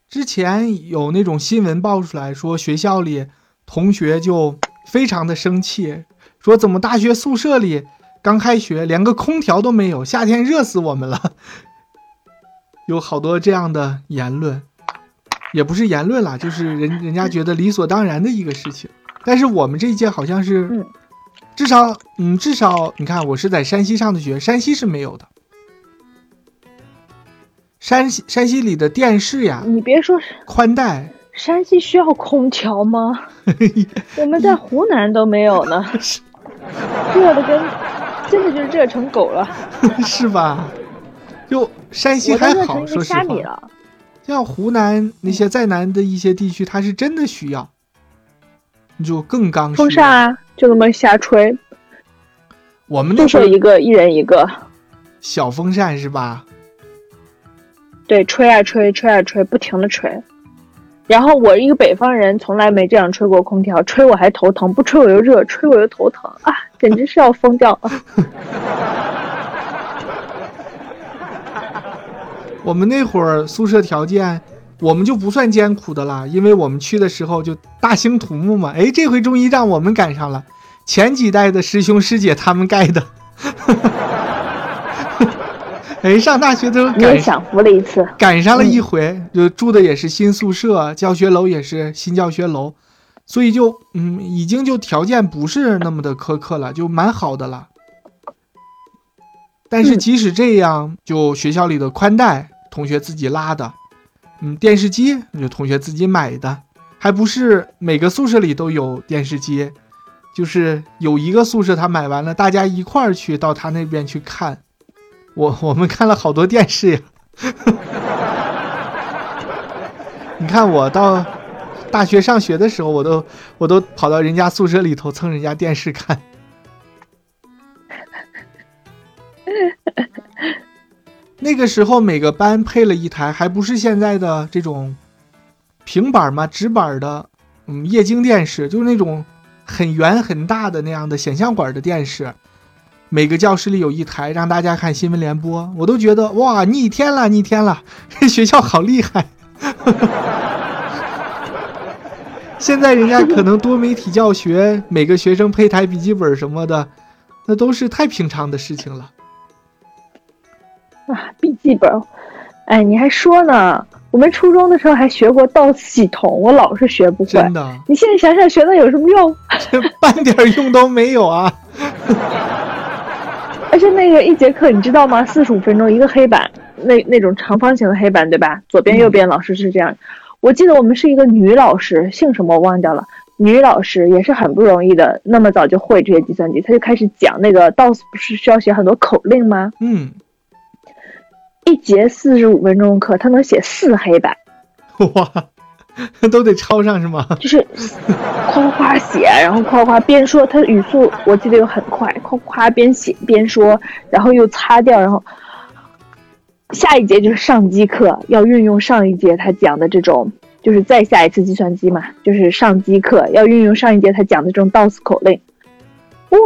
[SPEAKER 2] 之前有那种新闻爆出来说，学校里同学就非常的生气，说怎么大学宿舍里刚开学连个空调都没有，夏天热死我们了。有好多这样的言论，也不是言论啦，就是人人家觉得理所当然的一个事情。但是我们这一届好像是，
[SPEAKER 1] 嗯
[SPEAKER 2] 至少，嗯，至少你看，我是在山西上的学，山西是没有的。山西山西里的电视呀，
[SPEAKER 1] 你别说，
[SPEAKER 2] 宽带，
[SPEAKER 1] 山西需要空调吗？我们在湖南都没有呢，热的跟真的就是热成狗了。
[SPEAKER 2] 是吧？就山西还好，说实话。像湖南那些再南的一些地区，它是真的需要，你就更刚需。
[SPEAKER 1] 风扇啊，就那么瞎吹，
[SPEAKER 2] 我们那
[SPEAKER 1] 宿
[SPEAKER 2] 时候
[SPEAKER 1] 一个，一人一个，
[SPEAKER 2] 小风扇是吧？
[SPEAKER 1] 对，吹啊吹，吹啊吹，不停的吹。然后我一个北方人，从来没这样吹过空调，吹我还头疼，不吹我又热，吹我又头疼啊，简直是要疯掉了。
[SPEAKER 2] 我们那会儿宿舍条件，我们就不算艰苦的了，因为我们去的时候就大兴土木嘛。哎，这回终于让我们赶上了，前几代的师兄师姐他们盖的。哎，上大学的时候赶
[SPEAKER 1] 你也享福了一次，
[SPEAKER 2] 赶上了一回，就住的也是新宿舍，教学楼也是新教学楼，所以就嗯，已经就条件不是那么的苛刻了，就蛮好的了。但是
[SPEAKER 1] 嗯
[SPEAKER 2] 即使这样，就学校里的宽带，同学自己拉的，嗯，电视机就同学自己买的，还不是每个宿舍里都有电视机，就是有一个宿舍他买完了，大家一块儿去到他那边去看。我 我们看了好多电视呀。你看我到大学上学的时候，我都我都跑到人家宿舍里头蹭人家电视看。那个时候每个班配了一台，还不是现在的这种平板嘛，直板的，嗯，液晶电视，就是那种很圆很大的那样的显像管的电视。每个教室里有一台，让大家看新闻联播，我都觉得哇，逆天了，逆天了，这 学校好厉害。现在人家可能多媒体教学，每个学生配台笔记本什么的，那都是太平常的事情了。
[SPEAKER 1] 啊，笔记本，哎，你还说呢？我们初中的时候还学过 DOS 系统，我老是学不会。
[SPEAKER 2] 真的，
[SPEAKER 1] 你现在想想，学那有什么用？
[SPEAKER 2] 这半点用都没有啊！
[SPEAKER 1] 而且那个一节课，你知道吗？四十五分钟一个黑板，那那种长方形的黑板，对吧？左边右边老师是这样。我记得我们是一个女老师，姓什么我忘掉了。女老师也是很不容易的，那么早就会这些计算机，她就开始讲那个 DOS 不是需要写很多口令吗？
[SPEAKER 2] 嗯，
[SPEAKER 1] 一节四十五分钟课，他能写四黑板，
[SPEAKER 2] 哇，都得抄上是吗？
[SPEAKER 1] 就是夸夸写，然后夸夸边说，他语速我记得又很快，夸夸边写边说，然后又擦掉，然后下一节就是上机课，要运用上一节他讲的这种，就是再下一次计算机嘛，就是上机课要运用上一节他讲的这种 DOS 口令。哇，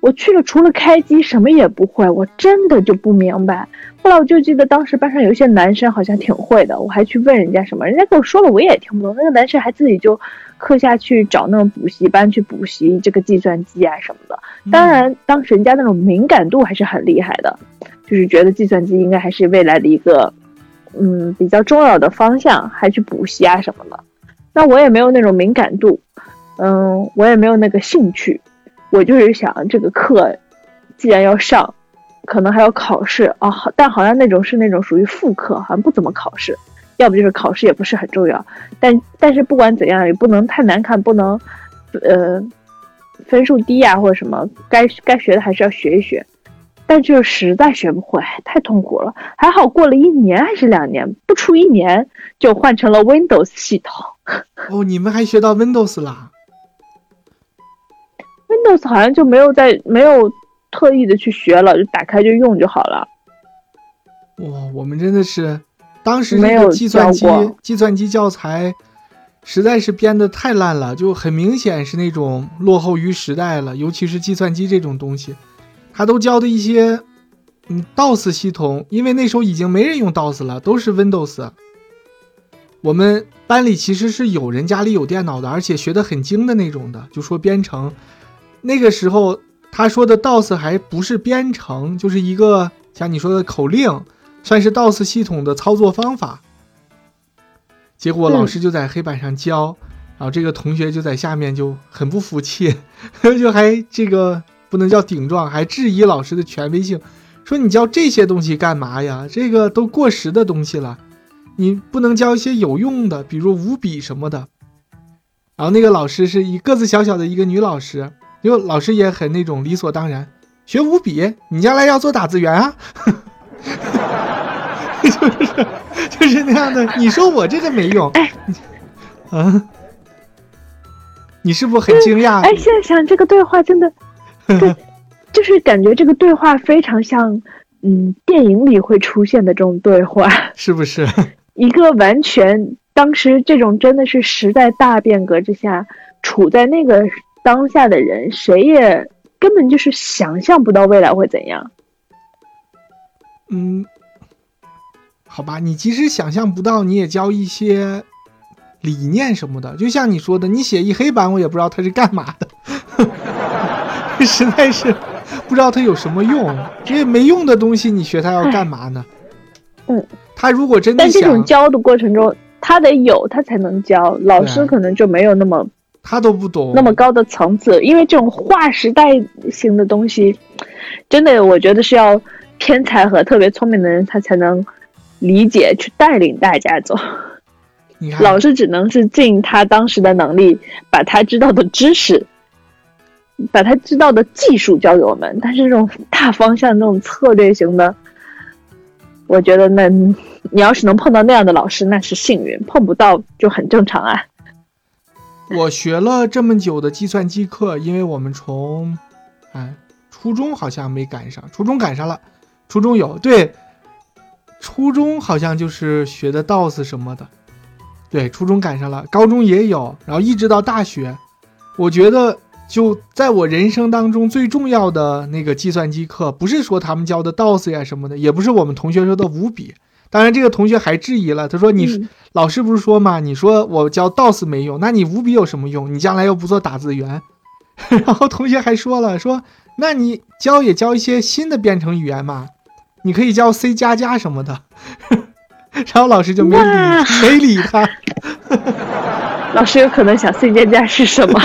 [SPEAKER 1] 我去了，除了开机什么也不会，我真的就不明白。后来我就记得当时班上有一些男生好像挺会的，我还去问人家什么，人家跟我说了我也听不懂。那个男生还自己就课下去找那种补习班去补习这个计算机啊什么的。当然，当时人家那种敏感度还是很厉害的。就是觉得计算机应该还是未来的一个嗯比较重要的方向，还去补习啊什么的。那我也没有那种敏感度，嗯，我也没有那个兴趣。我就是想这个课既然要上，可能还要考试啊，但好像那种是那种属于副课，好像不怎么考试，要不就是考试也不是很重要。但但是不管怎样，也不能太难看，不能呃分数低啊或者什么，该该学的还是要学一学。但就是实在学不会，太痛苦了。还好过了一年还是两年，不出一年就换成了 Windows 系统。
[SPEAKER 2] 哦，你们还学到 Windows 啦
[SPEAKER 1] ？Windows 好像就没有在没有特意的去学了，就打开就用就好了。
[SPEAKER 2] 哇，我们真的是当时那个计算机计算机教材实在是编的太烂了，就很明显是那种落后于时代了，尤其是计算机这种东西。他都教的一些，嗯，DOS 系统，因为那时候已经没人用 DOS 了，都是 Windows。我们班里其实是有人家里有电脑的，而且学的很精的那种的，就说编程。那个时候他说的 DOS 还不是编程，就是一个像你说的口令，算是 DOS 系统的操作方法。结果老师就在黑板上教，然后这个同学就在下面就很不服气，就还这个。不能叫顶撞，还质疑老师的权威性，说你教这些东西干嘛呀？这个都过时的东西了，你不能教一些有用的，比如五笔什么的。然后那个老师是一个子小小的一个女老师，就老师也很那种理所当然，学五笔，你将来要做打字员啊，就是就是那样的。你说我这个没用，
[SPEAKER 1] 哎，
[SPEAKER 2] 啊，你是不是很惊讶？
[SPEAKER 1] 哎，现在想这个对话真的。对，就是感觉这个对话非常像，嗯，电影里会出现的这种对话，
[SPEAKER 2] 是不是？
[SPEAKER 1] 一个完全当时这种真的是时代大变革之下，处在那个当下的人，谁也根本就是想象不到未来会怎样。
[SPEAKER 2] 嗯，好吧，你即使想象不到，你也教一些理念什么的，就像你说的，你写一黑板，我也不知道它是干嘛的。实在是不知道它有什么用，因为没用的东西，你学它要干嘛呢？
[SPEAKER 1] 嗯，
[SPEAKER 2] 他如果真的
[SPEAKER 1] 想，但这种教的过程中，他得有，他才能教。老师可能就没有那么，
[SPEAKER 2] 他都不懂
[SPEAKER 1] 那么高的层次，因为这种划时代性的东西，真的我觉得是要天才和特别聪明的人，他才能理解去带领大家走。老师只能是尽他当时的能力，把他知道的知识。把他知道的技术教给我们，但是这种大方向、这种策略型的，我觉得那你要是能碰到那样的老师，那是幸运；碰不到就很正常啊。
[SPEAKER 2] 我学了这么久的计算机课，因为我们从哎初中好像没赶上，初中赶上了，初中有对，初中好像就是学的 DOS 什么的，对，初中赶上了，高中也有，然后一直到大学，我觉得。就在我人生当中最重要的那个计算机课，不是说他们教的 DOS 呀什么的，也不是我们同学说的五笔。当然，这个同学还质疑了，他说：“你老师不是说嘛，你说我教 DOS 没用，那你五笔有什么用？你将来又不做打字员。”然后同学还说了：“说那你教也教一些新的编程语言嘛，你可以教 C 加加什么的。”然后老师就没理没理他。
[SPEAKER 1] 老师有可能想 C 加加是什么？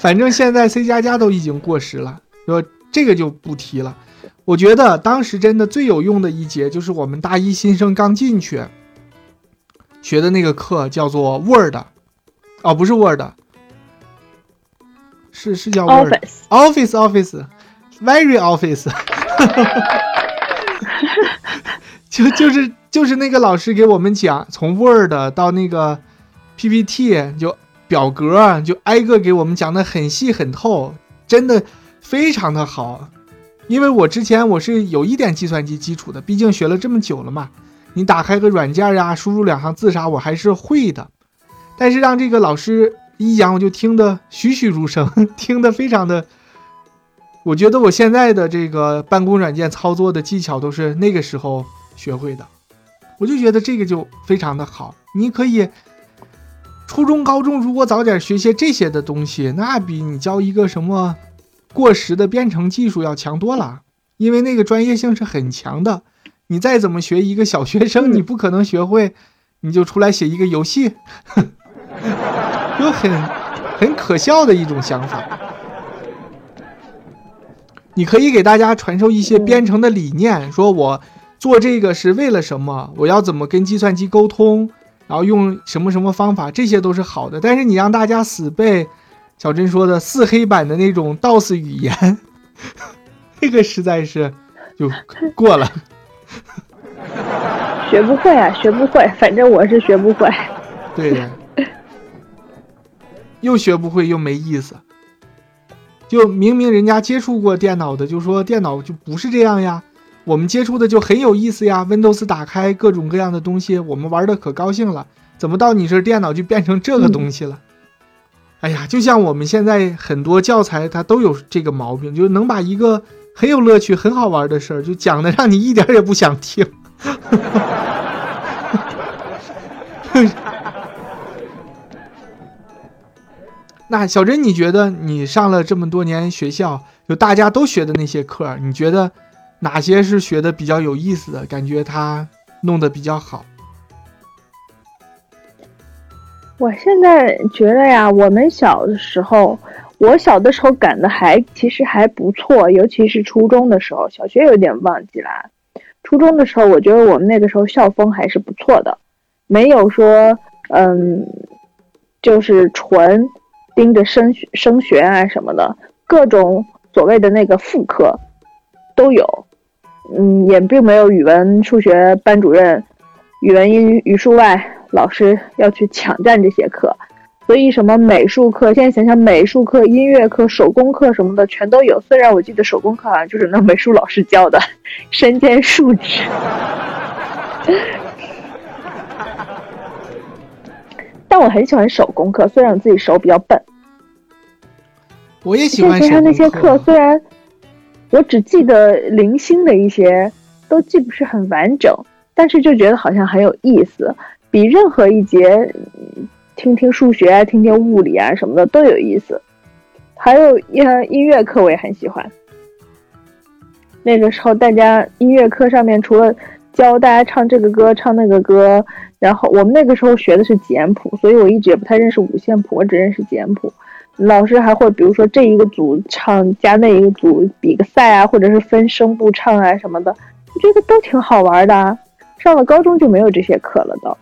[SPEAKER 2] 反正现在 C 加加都已经过时了，说这个就不提了。我觉得当时真的最有用的一节就是我们大一新生刚进去学的那个课，叫做 Word，哦，不是 Word，是是叫 Word，Office，Office，Very Office，就就是就是那个老师给我们讲，从 Word 到那个 PPT 就。表格就挨个给我们讲的很细很透，真的非常的好。因为我之前我是有一点计算机基础的，毕竟学了这么久了嘛。你打开个软件呀，输入两行字啥，我还是会的。但是让这个老师一讲，我就听得栩栩如生，听得非常的。我觉得我现在的这个办公软件操作的技巧都是那个时候学会的。我就觉得这个就非常的好，你可以。初中、高中如果早点学些这些的东西，那比你教一个什么过时的编程技术要强多了。因为那个专业性是很强的。你再怎么学一个小学生，你不可能学会，你就出来写一个游戏，就很很可笑的一种想法。你可以给大家传授一些编程的理念，说我做这个是为了什么，我要怎么跟计算机沟通，然后用什么什么方法，这些都是好的。但是你让大家死背小珍说的四黑版的那种 DOS 语言，那个实在是就过了。
[SPEAKER 1] 学不会啊，学不会，反正我是学不会。
[SPEAKER 2] 对的，又学不会又没意思。就明明人家接触过电脑的，就说电脑就不是这样呀。我们接触的就很有意思呀，Windows 打开各种各样的东西，我们玩的可高兴了。怎么到你这电脑就变成这个东西了？哎呀，就像我们现在很多教材，它都有这个毛病，就能把一个。很有乐趣、很好玩的事儿，就讲的让你一点也不想听。那小珍，你觉得你上了这么多年学校，就大家都学的那些课，你觉得哪些是学的比较有意思的？感觉他弄得比较好。
[SPEAKER 1] 我现在觉得呀，我们小的时候。我小的时候赶的还其实还不错，尤其是初中的时候，小学有点忘记了。初中的时候，我觉得我们那个时候校风还是不错的，没有说嗯，就是纯盯着升学升学啊什么的，各种所谓的那个副课都有。嗯，也并没有语文、数学班主任、语文、英语、语数外老师要去抢占这些课。所以什么美术课，现在想想美术课、音乐课、手工课什么的全都有。虽然我记得手工课好像就是那美术老师教的，身兼数职。但我很喜欢手工课，虽然我自己手比较笨。
[SPEAKER 2] 我也喜欢
[SPEAKER 1] 手工课。那些课虽然我只记得零星的一些，都记不是很完整，但是就觉得好像很有意思，比任何一节。听听数学啊，听听物理啊，什么的都有意思。还有音音乐课，我也很喜欢。那个时候，大家音乐课上面除了教大家唱这个歌、唱那个歌，然后我们那个时候学的是简谱，所以我一直也不太认识五线谱，我只认识简谱。老师还会比如说这一个组唱加那一个组比个赛啊，或者是分声部唱啊什么的，我觉得都挺好玩的。啊上了高中就没有这些课了，都。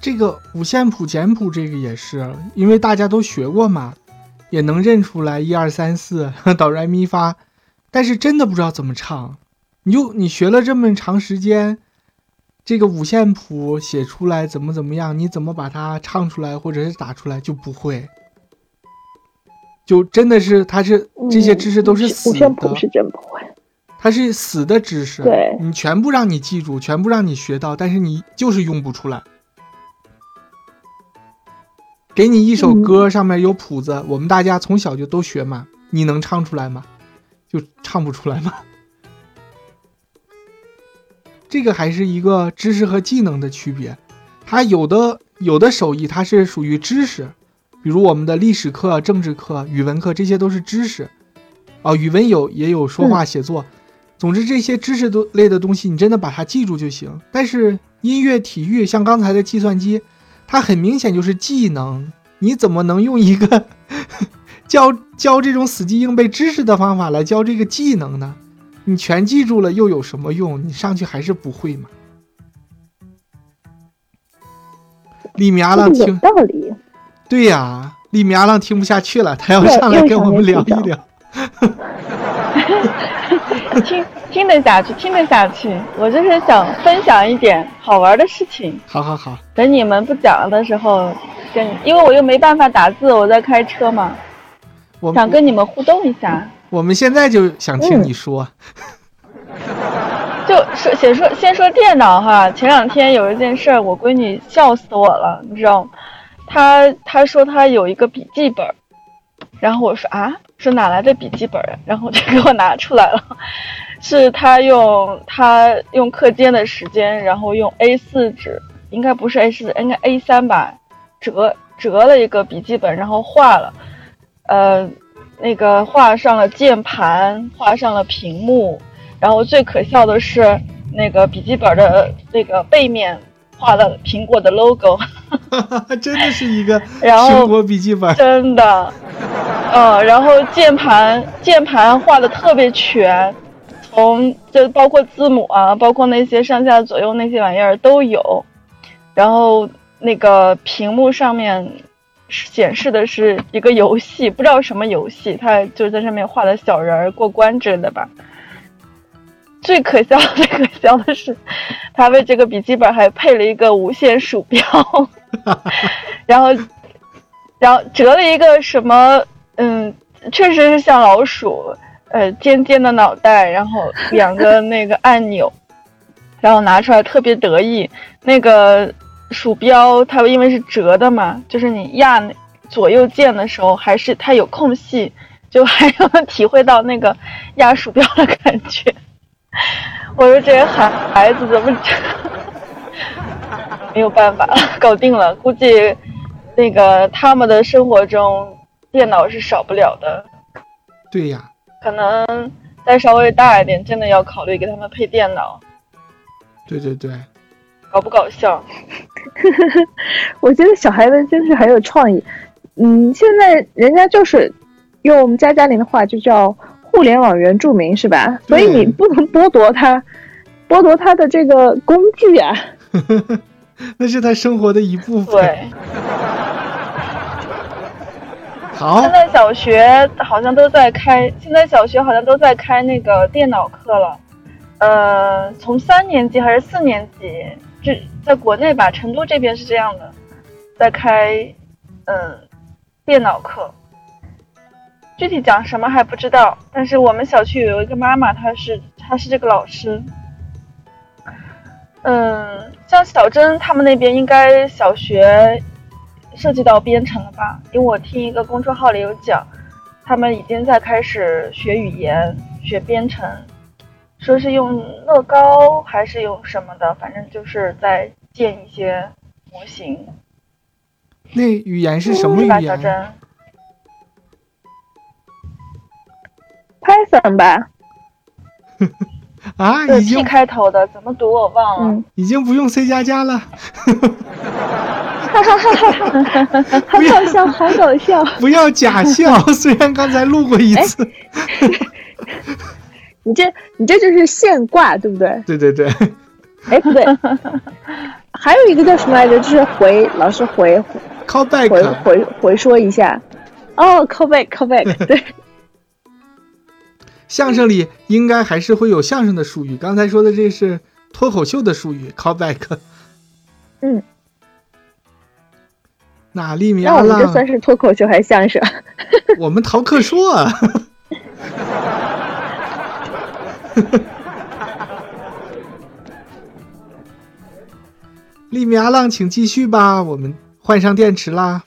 [SPEAKER 2] 这个五线谱、简谱，这个也是，因为大家都学过嘛，也能认出来一二三四 哆来咪发，但是真的不知道怎么唱。你就你学了这么长时间，这个五线谱写出来怎么怎么样，你怎么把它唱出来或者是打出来就不会，就真的是它是这些知识都是死的。五
[SPEAKER 1] 线谱是真不会，
[SPEAKER 2] 它是死的知识，
[SPEAKER 1] 对
[SPEAKER 2] 你全部让你记住，全部让你学到，但是你就是用不出来。给你一首歌，上面有谱子，我们大家从小就都学嘛，你能唱出来吗？就唱不出来吗？这个还是一个知识和技能的区别，它有的有的手艺它是属于知识，比如我们的历史课、政治课、语文课，这些都是知识。哦，语文有也有说话写作，总之这些知识都类的东西，你真的把它记住就行。但是音乐、体育，像刚才的计算机。它很明显就是技能，你怎么能用一个 教教这种死记硬背知识的方法来教这个技能呢？你全记住了又有什么用？你上去还是不会嘛？李明阿浪听
[SPEAKER 1] 道理，
[SPEAKER 2] 对呀，李明阿浪听不下去了，他要上来跟我们聊一聊。
[SPEAKER 3] 听听得下去，听得下去。我就是想分享一点好玩的事情。
[SPEAKER 2] 好好好，
[SPEAKER 3] 等你们不讲了的时候，跟因为我又没办法打字，我在开车嘛。
[SPEAKER 2] 我
[SPEAKER 3] 想跟你们互动一下。
[SPEAKER 2] 我们现在就想听你说。
[SPEAKER 3] 就说先说先说电脑哈，前两天有一件事儿，我闺女笑死我了，你知道吗？她她说她有一个笔记本，然后我说啊。说哪来的笔记本呀？然后就给我拿出来了，是他用他用课间的时间，然后用 A4 纸，应该不是 A4，应该 A3 吧，折折了一个笔记本，然后画了，呃，那个画上了键盘，画上了屏幕，然后最可笑的是那个笔记本的那个背面画了苹果的 logo，
[SPEAKER 2] 真的是一个 苹果笔记本。
[SPEAKER 3] 真的，呃，然后键盘键盘画的特别全，从就包括字母啊，包括那些上下左右那些玩意儿都有，然后那个屏幕上面显示的是一个游戏，不知道什么游戏，他就在上面画的小人儿过关之类的吧。最可笑、最可笑的是，他为这个笔记本还配了一个无线鼠标，然后，然后折了一个什么，嗯，确实是像老鼠，呃，尖尖的脑袋，然后两个那个按钮，然后拿出来特别得意。那个鼠标它因为是折的嘛，就是你压左右键的时候，还是它有空隙，就还能体会到那个压鼠标的感觉。我说这孩孩子怎么 没有办法搞定了？估计那个他们的生活中电脑是少不了的。
[SPEAKER 2] 对呀，
[SPEAKER 3] 可能再稍微大一点，真的要考虑给他们配电脑，
[SPEAKER 2] 对对对，
[SPEAKER 3] 搞不搞笑？
[SPEAKER 1] 我觉得小孩子真是很有创意。嗯，现在人家就是用我们家家林的话就叫互联网原住民，是吧？所以你不能剥夺他，剥夺他的这个工具啊。
[SPEAKER 2] 那是他生活的一部分。
[SPEAKER 3] 对，现，在小学好像都在开，现在小学好像都在开那个电脑课了。呃，从三年级还是四年级，这在国内吧，成都这边是这样的，在开嗯电脑课。具体讲什么还不知道，但是我们小区有一个妈妈，她是她是这个老师。嗯，像小珍他们那边应该小学涉及到编程了吧？因为我听一个公众号里有讲，他们已经在开始学语言、学编程，说是用乐高还是用什么的，反正就是在建一些模型，
[SPEAKER 2] 那语言是什么语言？
[SPEAKER 3] 珍
[SPEAKER 1] ，Python 吧，
[SPEAKER 2] 啊，
[SPEAKER 3] 对
[SPEAKER 2] 已经
[SPEAKER 3] P 开头的，怎么读我忘了。
[SPEAKER 1] 嗯，
[SPEAKER 2] 已经不用 C 加加了哈哈哈哈哈，
[SPEAKER 1] 好搞笑，好搞笑。
[SPEAKER 2] 不要假笑。虽然刚才录过一次，
[SPEAKER 1] 你这你这就是现挂，对不对？
[SPEAKER 2] 对对对，
[SPEAKER 1] 哎，不对，还有一个叫什么来着？就是回老师回回
[SPEAKER 2] callback，
[SPEAKER 1] 回回说一下。哦，call back call back，对，
[SPEAKER 2] 相声里应该还是会有相声的术语。刚才说的这是脱口秀的术语，callback。
[SPEAKER 1] 嗯，
[SPEAKER 2] 那利米
[SPEAKER 1] 那我们这，算是脱口秀还是相声？
[SPEAKER 2] 我们逃课说啊。利米阿浪，请继续吧，我们换上电池啦。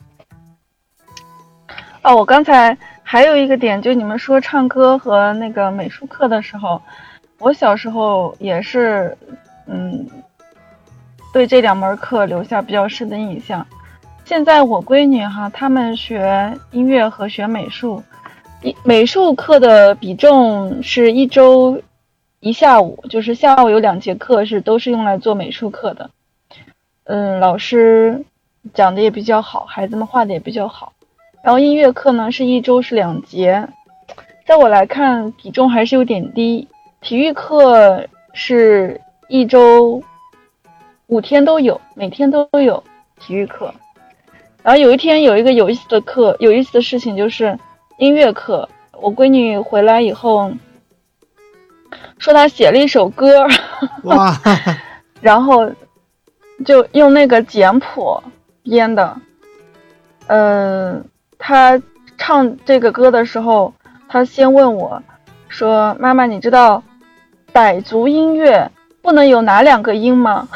[SPEAKER 3] 哦，我刚才还有一个点，就你们说唱歌和那个美术课的时候，我小时候也是，嗯，对这两门课留下比较深的印象。现在我闺女哈，她们学音乐和学美术，一美术课的比重是一周一下午，就是下午有两节课是都是用来做美术课的。嗯，老师讲的也比较好，孩子们画的也比较好。然后音乐课呢是一周是两节，在我来看比重还是有点低。体育课是一周五天都有，每天都有体育课。然后有一天有一个有意思的课，有意思的事情就是音乐课。我闺女回来以后说她写了一首歌，
[SPEAKER 2] 哇，
[SPEAKER 3] 然后就用那个简谱编的。嗯，他唱这个歌的时候，他先问我说：“妈妈，你知道傣族音乐不能有哪两个音吗？”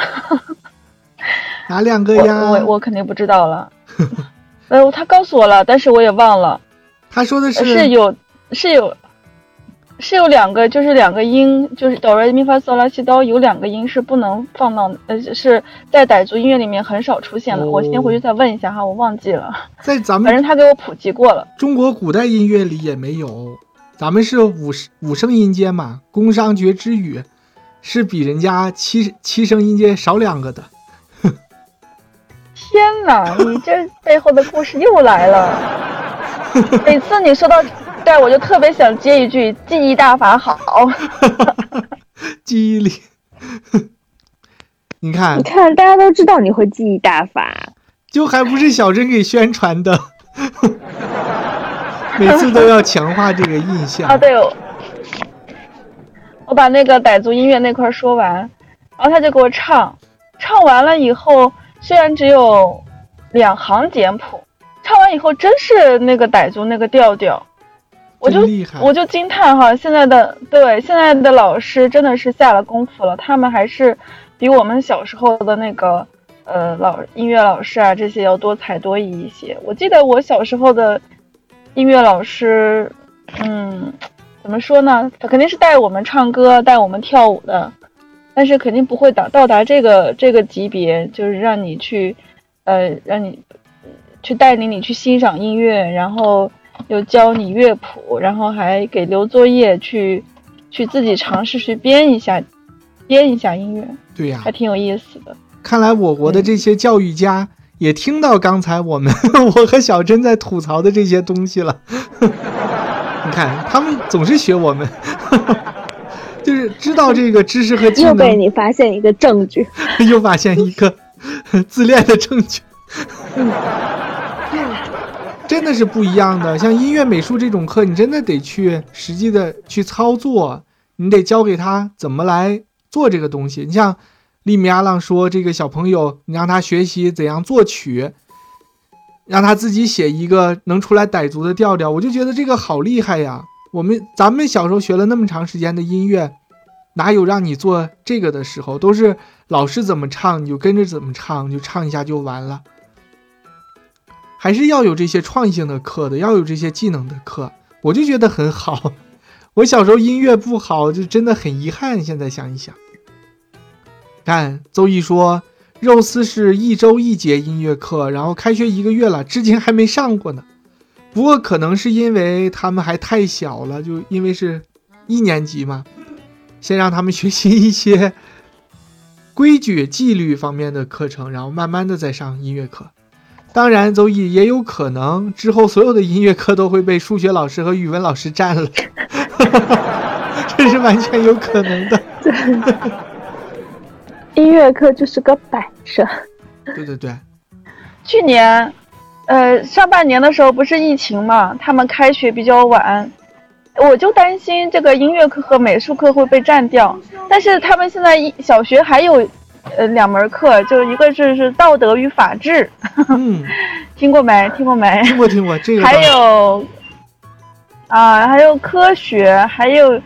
[SPEAKER 2] 哪两个
[SPEAKER 3] 我
[SPEAKER 2] 呀？
[SPEAKER 3] 我我肯定不知道了。呃，他告诉我了，但是我也忘了。
[SPEAKER 2] 他说的
[SPEAKER 3] 是是有是有是有两个，就是两个音，就是哆来咪发嗦拉西哆，有两个音是不能放到，呃，是在傣族音乐里面很少出现的。
[SPEAKER 2] 哦
[SPEAKER 3] 我先回去再问一下哈，我忘记了，
[SPEAKER 2] 在咱们
[SPEAKER 3] 反正他给我普及过了。
[SPEAKER 2] 中国古代音乐里也没有，咱们是五五声音阶嘛，宫商角徵羽是比人家七七声音阶少两个的。
[SPEAKER 3] 天哪，你这背后的故事又来了。每次你说到这儿，我就特别想接一句“记忆大法好。
[SPEAKER 2] 记忆力，你看。
[SPEAKER 1] 你，看，大家都知道你会记忆大法，
[SPEAKER 2] 就还不是小珍给宣传的，每次都要强化这个印”象。
[SPEAKER 3] 啊！对，我我把那个傣族音乐那块说完，然后他就给我唱，唱完了以后，虽然只有两行简谱，唱完以后真是那个傣族那个调调，我就我就惊叹哈，现在的对现在的老师真的是下了功夫了，他们还是比我们小时候的那个呃老音乐老师啊这些要多才多艺一些。我记得我小时候的音乐老师，嗯，怎么说呢？他肯定是带我们唱歌、带我们跳舞的，但是肯定不会达到达这个这个级别，就是让你去，呃，让你去带领你去欣赏音乐，然后又教你乐谱，然后还给留作业去去自己尝试去编一下，编一下音乐，
[SPEAKER 2] 对呀、
[SPEAKER 3] 还挺有意思的。
[SPEAKER 2] 看来我国的这些教育家也听到刚才我们 我和小珍在吐槽的这些东西了。你看，他们总是学我们，就是知道这个知识和技能
[SPEAKER 1] 又被，你发现一个证据。
[SPEAKER 2] 又发现一个自恋的证据。真的是不一样的，像音乐、美术这种课，你真的得去实际的去操作，你得教给他怎么来做这个东西。你像利米阿浪说，这个小朋友，你让他学习怎样作曲，让他自己写一个能出来傣族的调调，我就觉得这个好厉害呀。我们咱们小时候学了那么长时间的音乐，哪有让你做这个的时候？都是老师怎么唱你就跟着怎么唱，就唱一下就完了。还是要有这些创意性的课的，要有这些技能的课，我就觉得很好。我小时候音乐不好，就真的很遗憾。现在想一想，看邹毅说，肉丝是一周一节音乐课，然后开学一个月了，至今还没上过呢。不过可能是因为他们还太小了，就因为是一年级嘛，先让他们学习一些规矩、纪律方面的课程，然后慢慢的再上音乐课。当然，邹毅也有可能之后所有的音乐课都会被数学老师和语文老师占了，这是完全有可能的。
[SPEAKER 1] 音乐课就是个摆设，
[SPEAKER 2] 对对对，
[SPEAKER 3] 去年，呃，上半年的时候不是疫情嘛，他们开学比较晚，我就担心这个音乐课和美术课会被占掉。但是他们现在一小学还有，呃，两门课，就一个是是道德与法治，
[SPEAKER 2] 嗯，
[SPEAKER 3] 听过没？听过没？
[SPEAKER 2] 听过听过这个
[SPEAKER 3] 还，有，啊，还有科学，还有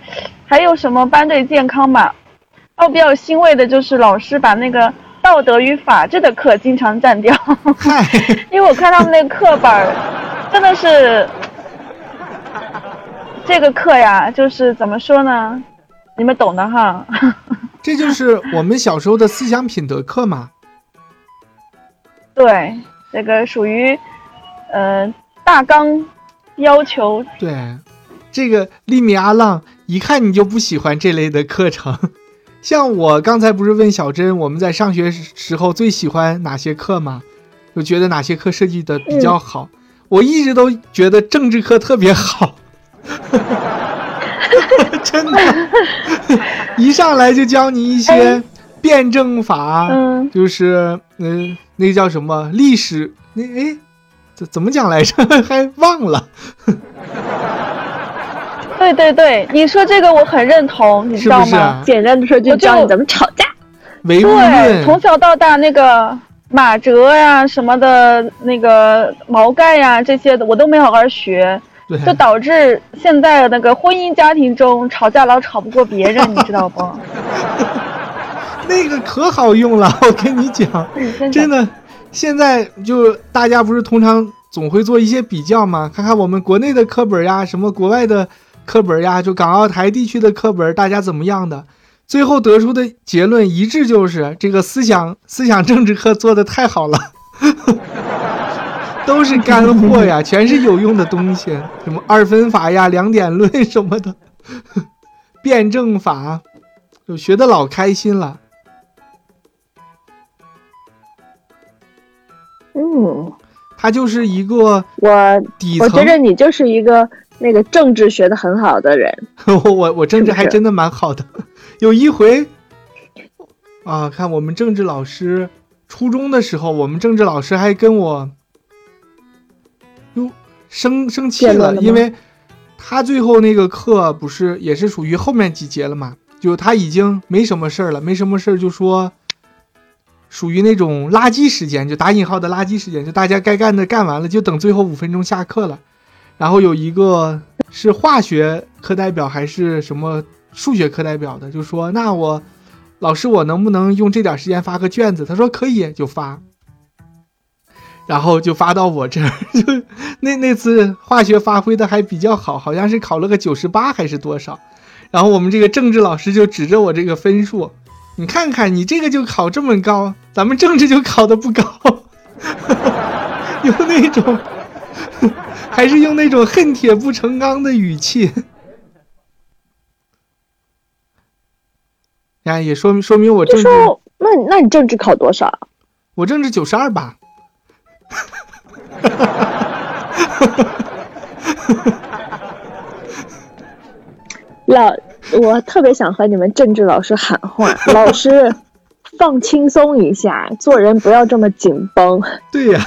[SPEAKER 3] 还有什么班队健康吧。哦，我比较欣慰的就是老师把那个道德与法治的课经常占掉。因为我看他们那个课本儿，真的是这个课呀，就是怎么说呢？你们懂的哈。
[SPEAKER 2] 这就是我们小时候的思想品德课嘛。
[SPEAKER 3] 对，这个属于呃大纲要求。
[SPEAKER 2] 对，这个利米阿浪一看你就不喜欢这类的课程。像我刚才不是问小珍，我们在上学时时候最喜欢哪些课吗？就觉得哪些课设计的比较好。我一直都觉得政治课特别好，真的，一上来就教你一些
[SPEAKER 3] 哎
[SPEAKER 2] 辩证法，
[SPEAKER 3] 嗯，
[SPEAKER 2] 就是嗯、那个叫什么历史，那哎，怎怎么讲来着？还忘了。
[SPEAKER 3] 对对对，你说这个我很认同，你知道吗？
[SPEAKER 2] 是是啊？
[SPEAKER 1] 简单的说就教你怎么吵架。
[SPEAKER 2] 唯物
[SPEAKER 3] 对，从，小到大那个马哲呀、什么的，那个毛概呀这些的，我都没好好学。
[SPEAKER 2] 对，
[SPEAKER 3] 就导致现在那个婚姻家庭中吵架老吵不过别人，你知道不？
[SPEAKER 2] 那个可好用了，我跟你讲，真的，现在就大家不是通常总会做一些比较吗？看看我们国内的课本呀，什么国外的课本呀，就港澳台地区的课本，大家怎么样的？最后得出的结论一致，就是这个思想思想政治课做的太好了，都是干货呀，全是有用的东西，什么二分法呀、两点论什么的，辩证法，就学的老开心了。
[SPEAKER 1] 嗯，
[SPEAKER 2] 他就是一个
[SPEAKER 1] 我
[SPEAKER 2] 底层，
[SPEAKER 1] 我觉得你就是一个那个政治学的很好的人。
[SPEAKER 2] 我我我政治还真的蛮好的。有一回，啊，看我们政治老师，初中的时候，我们政治老师还跟我，哟，生生气了，因为他最后那个课不是也是属于后面几节了嘛，就他已经没什么事儿了，没什么事儿就说，属于那种垃圾时间，就打引号的垃圾时间，就大家该干的干完了，就等最后五分钟下课了，然后有一个是化学课代表还是什么？数学课代表的就说：“那我老师，我能不能用这点时间发个卷子？”他说：“可以，就发。”然后就发到我这儿。就那那次化学发挥的还比较好，好像是考了个九十八还是多少。然后我们这个政治老师就指着我这个分数：“你看看，你这个就考这么高，咱们政治就考的不高。”用那种，还是用那种恨铁不成钢的语气。呀，也说明说明我政治，
[SPEAKER 1] 那那你政治考多少？
[SPEAKER 2] 我政治九十二吧。
[SPEAKER 1] 老，我特别想和你们政治老师喊话，老师放轻松一下，做人不要这么紧绷。
[SPEAKER 2] 对呀。